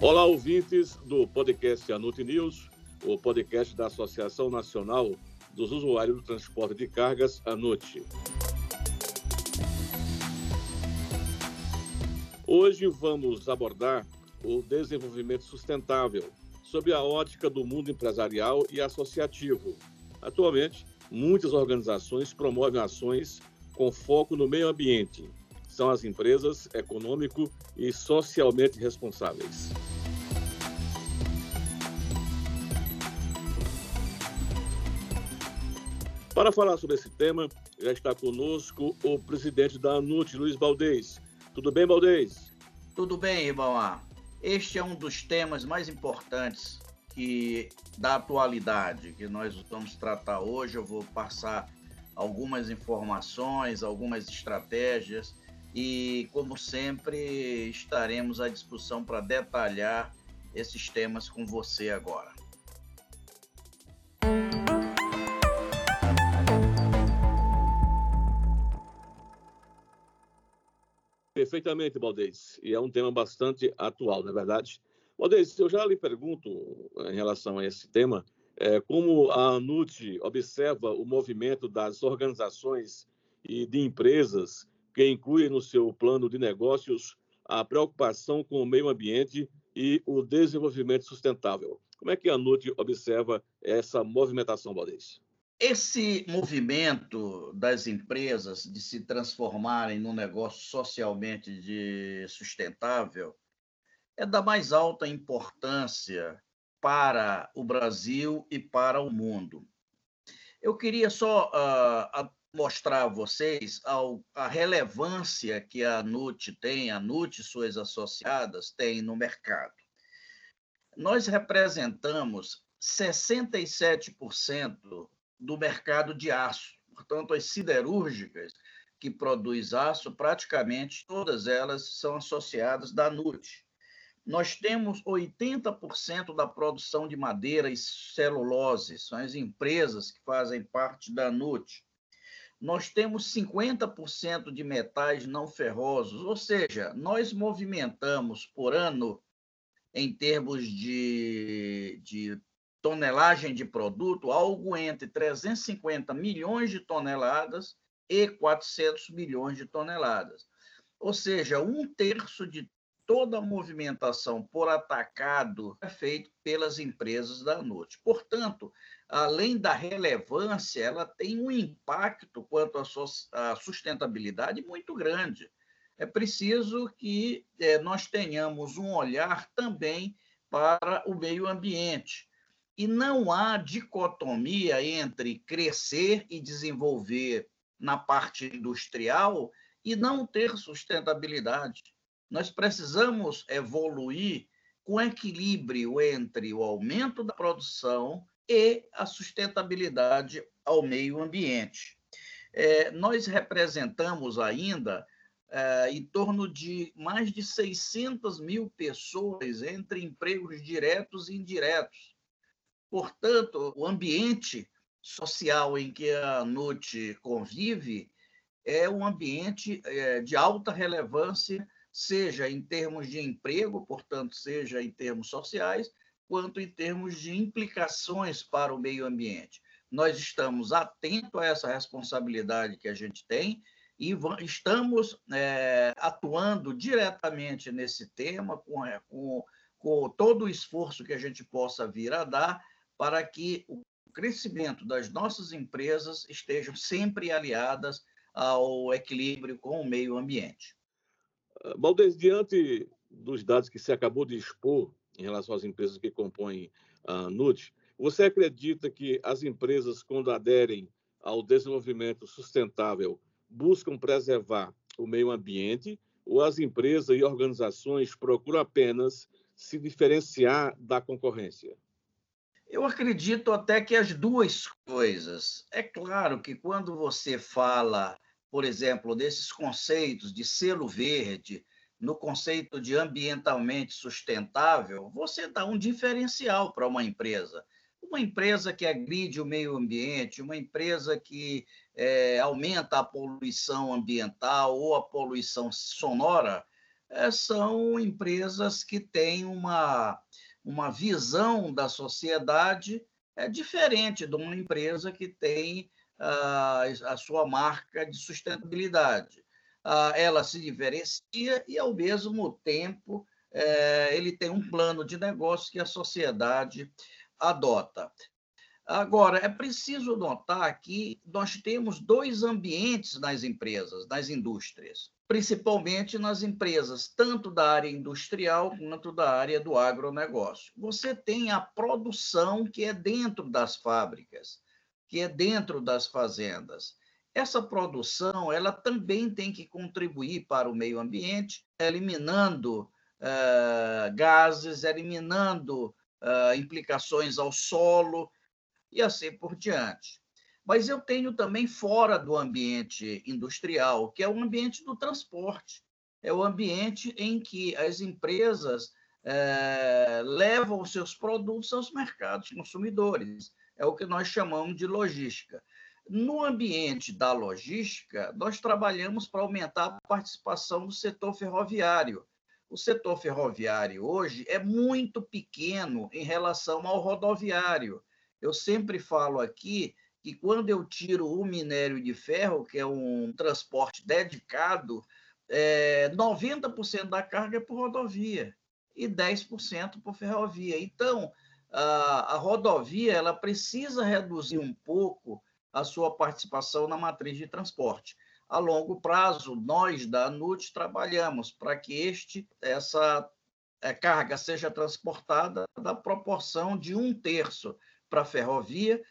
Olá, ouvintes do podcast Anute News, o podcast da Associação Nacional dos Usuários do Transporte de Cargas, ANUT. Hoje vamos abordar o desenvolvimento sustentável sob a ótica do mundo empresarial e associativo. Atualmente, muitas organizações promovem ações com foco no meio ambiente. São as empresas econômico e socialmente responsáveis. Para falar sobre esse tema, já está conosco o presidente da ANUT, Luiz Baldez. Tudo bem, Baldez? Tudo bem, Ribamar. Este é um dos temas mais importantes que da atualidade que nós vamos tratar hoje. Eu vou passar algumas informações, algumas estratégias e, como sempre, estaremos à disposição para detalhar esses temas com você agora. Perfeitamente, Baldez. E é um tema bastante atual, não é verdade? Baldez, eu já lhe pergunto em relação a esse tema, é, como a ANUT observa o movimento das organizações e de empresas que incluem no seu plano de negócios a preocupação com o meio ambiente e o desenvolvimento sustentável. Como é que a ANUT observa essa movimentação, Baldez? Esse movimento das empresas de se transformarem num negócio socialmente de sustentável é da mais alta importância para o Brasil e para o mundo. Eu queria só uh, mostrar a vocês a, a relevância que a NUT tem, a NUT e suas associadas têm no mercado. Nós representamos 67% do mercado de aço. Portanto, as siderúrgicas que produzem aço, praticamente todas elas são associadas da NUT. Nós temos 80% da produção de madeira e celulose, são as empresas que fazem parte da NUT. Nós temos 50% de metais não ferrosos, ou seja, nós movimentamos por ano, em termos de, de tonelagem de produto, algo entre 350 milhões de toneladas e 400 milhões de toneladas. Ou seja, um terço de toda a movimentação por atacado é feito pelas empresas da NUT. Portanto, além da relevância, ela tem um impacto quanto à sustentabilidade muito grande. É preciso que é, nós tenhamos um olhar também para o meio ambiente e não há dicotomia entre crescer e desenvolver na parte industrial e não ter sustentabilidade. Nós precisamos evoluir com equilíbrio entre o aumento da produção e a sustentabilidade ao meio ambiente. É, nós representamos ainda é, em torno de mais de 600 mil pessoas entre empregos diretos e indiretos. Portanto, o ambiente social em que a NUT convive é um ambiente é, de alta relevância, seja em termos de emprego, portanto, seja em termos sociais, quanto em termos de implicações para o meio ambiente. Nós estamos atentos a essa responsabilidade que a gente tem e estamos é, atuando diretamente nesse tema, com, é, com, com todo o esforço que a gente possa vir a dar para que o crescimento das nossas empresas estejam sempre aliadas ao equilíbrio com o meio ambiente. Valdez, diante dos dados que você acabou de expor em relação às empresas que compõem a NUT, você acredita que as empresas, quando aderem ao desenvolvimento sustentável, buscam preservar o meio ambiente ou as empresas e organizações procuram apenas se diferenciar da concorrência? Eu acredito até que as duas coisas. É claro que quando você fala, por exemplo, desses conceitos de selo verde, no conceito de ambientalmente sustentável, você dá um diferencial para uma empresa. Uma empresa que agride o meio ambiente, uma empresa que é, aumenta a poluição ambiental ou a poluição sonora, é, são empresas que têm uma, uma visão da sociedade é, diferente de uma empresa que tem a, a sua marca de sustentabilidade. Ah, ela se diferencia e, ao mesmo tempo, é, ele tem um plano de negócio que a sociedade adota. Agora, é preciso notar que nós temos dois ambientes nas empresas, nas indústrias, principalmente nas empresas, tanto da área industrial quanto da área do agronegócio. Você tem a produção que é dentro das fábricas, que é dentro das fazendas. Essa produção ela também tem que contribuir para o meio ambiente, eliminando uh, gases, eliminando uh, implicações ao solo e assim por diante. Mas eu tenho também fora do ambiente industrial, que é o ambiente do transporte. É o ambiente em que as empresas é, levam seus produtos aos mercados consumidores. É o que nós chamamos de logística. No ambiente da logística, nós trabalhamos para aumentar a participação do setor ferroviário. O setor ferroviário hoje é muito pequeno em relação ao rodoviário. Eu sempre falo aqui que quando eu tiro o minério de ferro, que é um transporte dedicado, é, 90% da carga é por rodovia e 10% por ferrovia. Então, a, a rodovia ela precisa reduzir um pouco a sua participação na matriz de transporte. A longo prazo, nós da ANUT trabalhamos para que este, essa é, carga seja transportada da proporção de um terço para a ferrovia,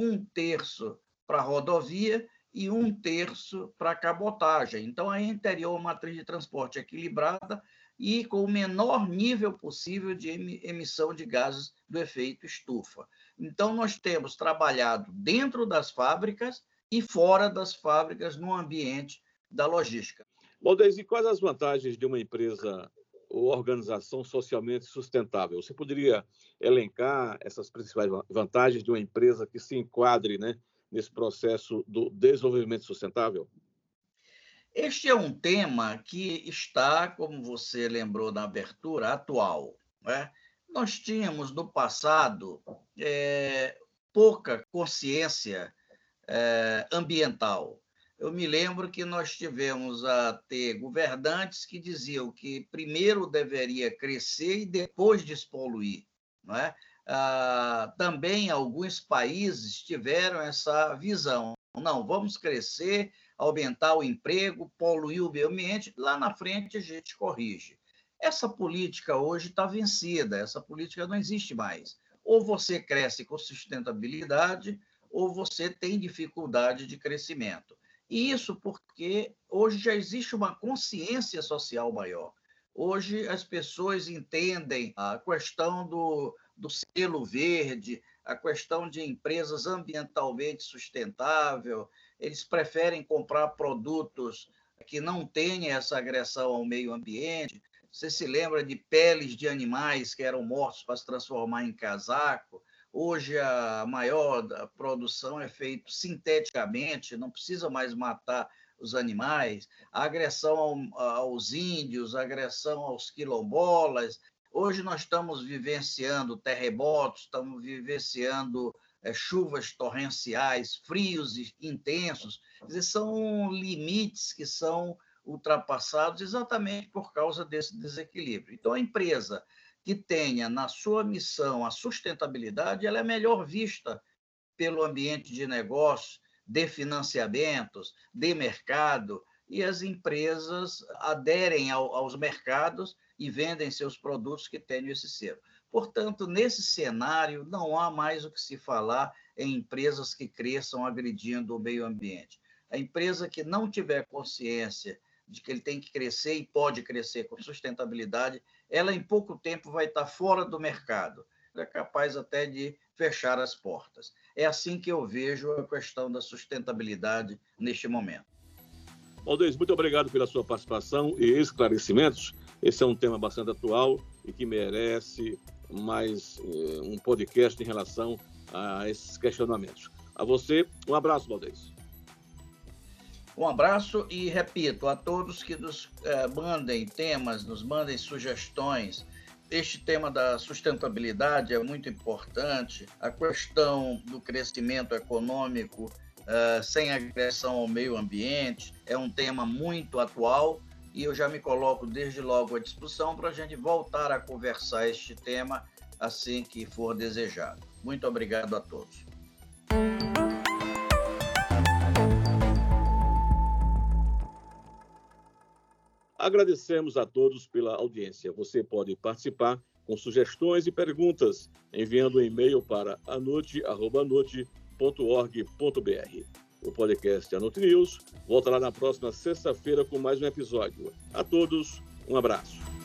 um terço para rodovia e um terço para cabotagem. Então, gente teria uma matriz de transporte equilibrada e com o menor nível possível de emissão de gases do efeito estufa. Então, nós temos trabalhado dentro das fábricas e fora das fábricas no ambiente da logística. Bom, Deise, quais as vantagens de uma empresa ou organização socialmente sustentável. Você poderia elencar essas principais vantagens de uma empresa que se enquadre né, nesse processo do desenvolvimento sustentável? Este é um tema que está, como você lembrou na abertura, atual. Né? Nós tínhamos no passado é, pouca consciência é, ambiental. Eu me lembro que nós tivemos a ter governantes que diziam que primeiro deveria crescer e depois despoluir. Não é? Ah, também alguns países tiveram essa visão. Não, vamos crescer, aumentar o emprego, poluir o meio ambiente, lá na frente a gente corrige. Essa política hoje está vencida, essa política não existe mais. Ou você cresce com sustentabilidade, ou você tem dificuldade de crescimento. Isso porque hoje já existe uma consciência social maior. Hoje as pessoas entendem a questão do, do selo verde, a questão de empresas ambientalmente sustentável, eles preferem comprar produtos que não tenham essa agressão ao meio ambiente. Você se lembra de peles de animais que eram mortos para se transformar em casaco? Hoje a maior produção é feita sinteticamente, não precisa mais matar os animais, a agressão aos índios, a agressão aos quilombolas. Hoje nós estamos vivenciando terremotos, estamos vivenciando é, chuvas torrenciais, frios intensos. Dizer, são limites que são ultrapassados exatamente por causa desse desequilíbrio. Então, a empresa que tenha na sua missão a sustentabilidade, ela é melhor vista pelo ambiente de negócio, de financiamentos, de mercado, e as empresas aderem ao, aos mercados e vendem seus produtos que tenham esse selo. Portanto, nesse cenário, não há mais o que se falar em empresas que cresçam agredindo o meio ambiente. A empresa que não tiver consciência de que ele tem que crescer e pode crescer com sustentabilidade, ela em pouco tempo vai estar fora do mercado, é capaz até de fechar as portas. É assim que eu vejo a questão da sustentabilidade neste momento. Aldez, muito obrigado pela sua participação e esclarecimentos. Esse é um tema bastante atual e que merece mais eh, um podcast em relação a esses questionamentos. A você, um abraço, Valdez. Um abraço e repito a todos que nos eh, mandem temas, nos mandem sugestões. Este tema da sustentabilidade é muito importante. A questão do crescimento econômico uh, sem agressão ao meio ambiente é um tema muito atual e eu já me coloco desde logo à disposição para a gente voltar a conversar este tema assim que for desejado. Muito obrigado a todos. Agradecemos a todos pela audiência. Você pode participar com sugestões e perguntas enviando um e-mail para anute.org.br. O podcast Anute News voltará na próxima sexta-feira com mais um episódio. A todos, um abraço.